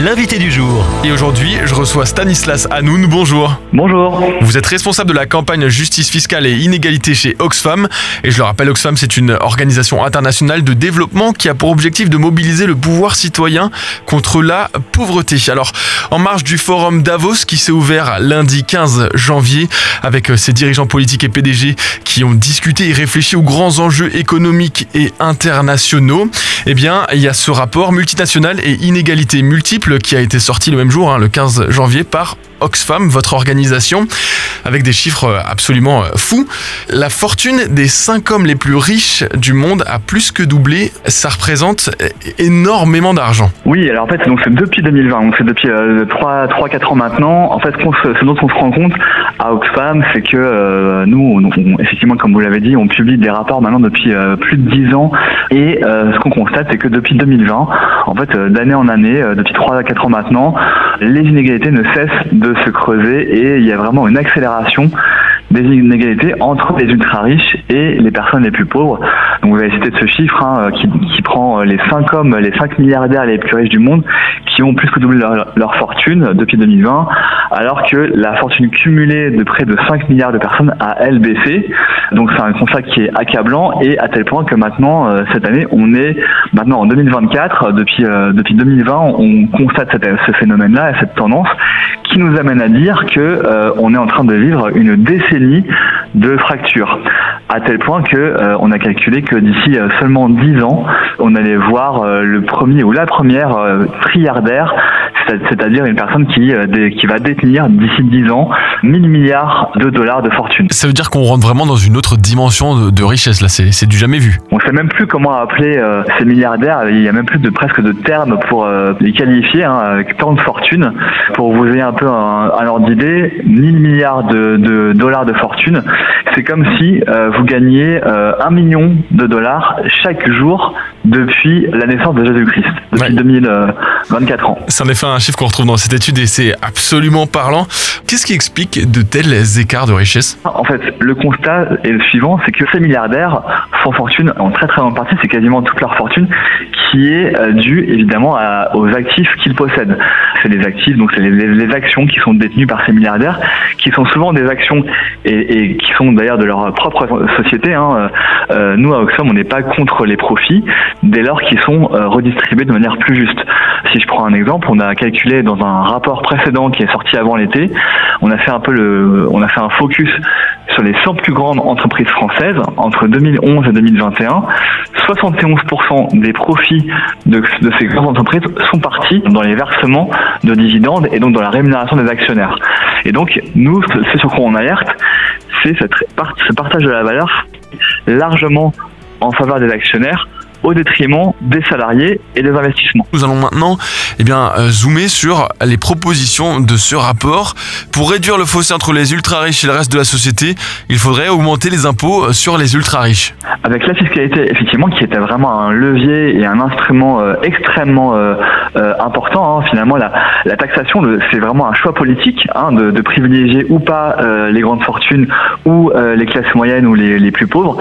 l'invité du jour. Et aujourd'hui, je reçois Stanislas Hanoun. Bonjour. Bonjour. Vous êtes responsable de la campagne Justice fiscale et inégalité chez Oxfam. Et je le rappelle, Oxfam, c'est une organisation internationale de développement qui a pour objectif de mobiliser le pouvoir citoyen contre la pauvreté. Alors, en marge du forum Davos qui s'est ouvert lundi 15 janvier avec ses dirigeants politiques et PDG qui ont discuté et réfléchi aux grands enjeux économiques et internationaux, eh bien, il y a ce rapport multinational et inégalité multiple qui a été sorti le même jour, hein, le 15 janvier, par Oxfam, votre organisation, avec des chiffres absolument fous. La fortune des cinq hommes les plus riches du monde a plus que doublé. Ça représente énormément d'argent. Oui, alors en fait, donc c'est depuis 2020, donc c'est depuis 3-4 ans maintenant. En fait, ce dont on se rend compte à Oxfam, c'est que euh, nous, effectivement, comme vous l'avez dit, on publie des rapports maintenant depuis euh, plus de 10 ans. Et euh, ce qu'on constate, c'est que depuis 2020, en fait, d'année en année, depuis 3 à 4 ans maintenant, les inégalités ne cessent de se creuser et il y a vraiment une accélération des inégalités entre les ultra riches et les personnes les plus pauvres. Donc vous avez cité ce chiffre hein, qui, qui, prend les 5 hommes, les 5 milliardaires les plus riches du monde qui ont plus que doublé leur, fortune depuis 2020, alors que la fortune cumulée de près de 5 milliards de personnes a elle baissé. Donc c'est un constat qui est accablant et à tel point que maintenant, euh, cette année, on est maintenant en 2024, depuis, euh, depuis 2020, on constate ce phénomène-là et cette tendance qui nous amène à dire que euh, on est en train de vivre une décennie de fractures à tel point que euh, on a calculé que d'ici euh, seulement 10 ans, on allait voir euh, le premier ou la première triardaire, c'est-à-dire une personne qui, qui va détenir d'ici 10 ans 1000 milliards de dollars de fortune. Ça veut dire qu'on rentre vraiment dans une autre dimension de, richesse, là, c'est du jamais vu. On sait même plus comment appeler ces milliardaires, il y a même plus de presque de termes pour les qualifier, hein, avec tant de fortune. Pour vous ayez un peu un, un ordre d'idée, 1000 milliards de, de, dollars de fortune, c'est comme si vous vous gagnez euh, un million de dollars chaque jour depuis la naissance de Jésus-Christ, depuis 2024 ans. C'est en effet un chiffre qu'on retrouve dans cette étude et c'est absolument parlant. Qu'est-ce qui explique de tels écarts de richesse? En fait, le constat est le suivant, c'est que ces milliardaires font fortune en très très grande partie, c'est quasiment toute leur fortune, qui est euh, due évidemment aux actifs qu'ils possèdent. C'est les actifs, donc c'est les, actions qui sont détenues par ces milliardaires, qui sont souvent des actions et, qui sont d'ailleurs de leur propre société. Hein. Euh, nous à Oxfam, on n'est pas contre les profits dès lors qu'ils sont euh, redistribués de manière plus juste. Si je prends un exemple, on a calculé dans un rapport précédent qui est sorti avant l'été, on a fait un peu le, on a fait un focus sur les 100 plus grandes entreprises françaises entre 2011 et 2021. 71% des profits de, ces grandes entreprises sont partis dans les versements de dividendes et donc dans la rémunération des actionnaires. Et donc, nous, ce sur quoi on alerte, c'est ce partage de la valeur largement en faveur des actionnaires au détriment des salariés et des investissements. Nous allons maintenant eh bien, euh, zoomer sur les propositions de ce rapport. Pour réduire le fossé entre les ultra-riches et le reste de la société, il faudrait augmenter les impôts euh, sur les ultra-riches. Avec la fiscalité, effectivement, qui était vraiment un levier et un instrument euh, extrêmement important, hein, finalement, la, la taxation, c'est vraiment un choix politique hein, de, de, privilégier ou pas les grandes fortunes ou les classes moyennes ou les, les plus pauvres.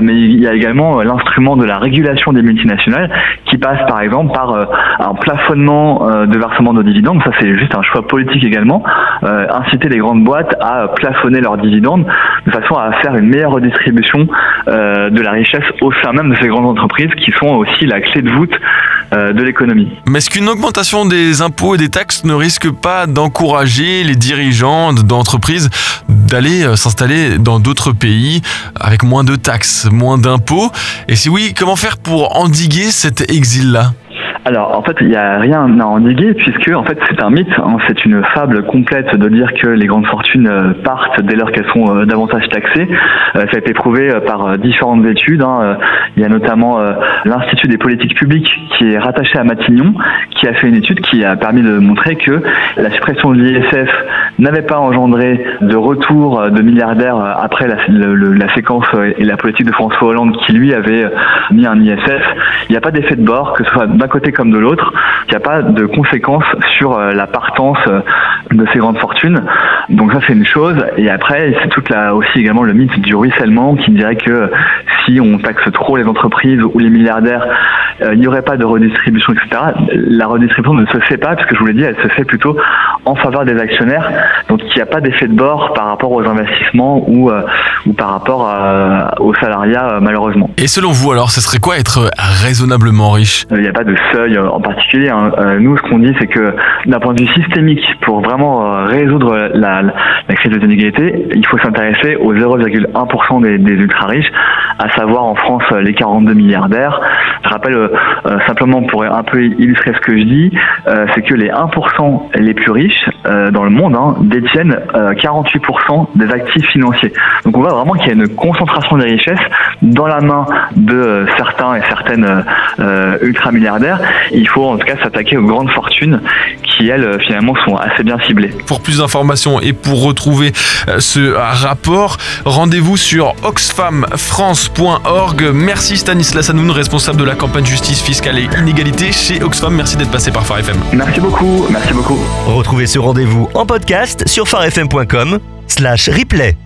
mais il y a également l'instrument de la régulation des multinationales qui passe par exemple par euh, un plafonnement euh, de versement de dividendes. Ça c'est juste un choix politique également. Euh, inciter les grandes boîtes à plafonner leurs dividendes de façon à faire une meilleure redistribution de la richesse au sein même de ces grandes entreprises qui sont aussi la clé de voûte de l'économie. Mais est-ce qu'une augmentation des impôts et des taxes ne risque pas d'encourager les dirigeants d'entreprises d'aller s'installer dans d'autres pays avec moins de taxes, moins d'impôts Et si oui, comment faire pour endiguer cet exil-là? Alors en fait il n'y a rien à endiguer puisque en fait c'est un mythe, hein. c'est une fable complète de dire que les grandes fortunes euh, partent dès lors qu'elles sont euh, davantage taxées. Euh, ça a été prouvé par différentes études. Hein. Il y a notamment l'Institut des politiques publiques qui est rattaché à Matignon, qui a fait une étude qui a permis de montrer que la suppression de l'ISF n'avait pas engendré de retour de milliardaires après la, séquence et la politique de François Hollande qui lui avait mis un ISF. Il n'y a pas d'effet de bord, que ce soit d'un côté comme de l'autre, il n'y a pas de conséquences sur euh, la partance de ces grandes fortunes. Donc ça c'est une chose. Et après c'est toute la aussi également le mythe du ruissellement qui dirait que si on taxe trop les entreprises ou les milliardaires, euh, il n'y aurait pas de redistribution, etc. La redistribution ne se fait pas, parce que je vous l'ai dit, elle se fait plutôt en faveur des actionnaires. Donc il n'y a pas d'effet de bord par rapport aux investissements ou, euh, ou par rapport au salariat, euh, malheureusement. Et selon vous alors, ce serait quoi être raisonnablement riche? Il n'y a pas de seuil en particulier. Hein. nous, ce qu'on dit, c'est que d'un point de vue systémique, pour vraiment résoudre la, crise des inégalités, il faut s'intéresser aux 0,1% des, des ultra riches, à savoir en France les 42 milliardaires. Je rappelle euh, euh, simplement pour un peu illustrer ce que je dis, euh, c'est que les 1% les plus riches dans le monde hein, détiennent 48% des actifs financiers. Donc on voit vraiment qu'il y a une concentration des richesses dans la main de certains et certaines ultra-milliardaires. Il faut en tout cas s'attaquer aux grandes fortunes qui, elles, finalement, sont assez bien ciblées. Pour plus d'informations et pour retrouver ce rapport, rendez-vous sur oxfamfrance.org. Merci Stanislas Hanoun, responsable de la campagne justice fiscale et inégalité chez Oxfam. Merci d'être passé par Phare FM. Merci beaucoup, merci beaucoup. Retrouvez ce rendez-vous en podcast sur farfm.com slash replay.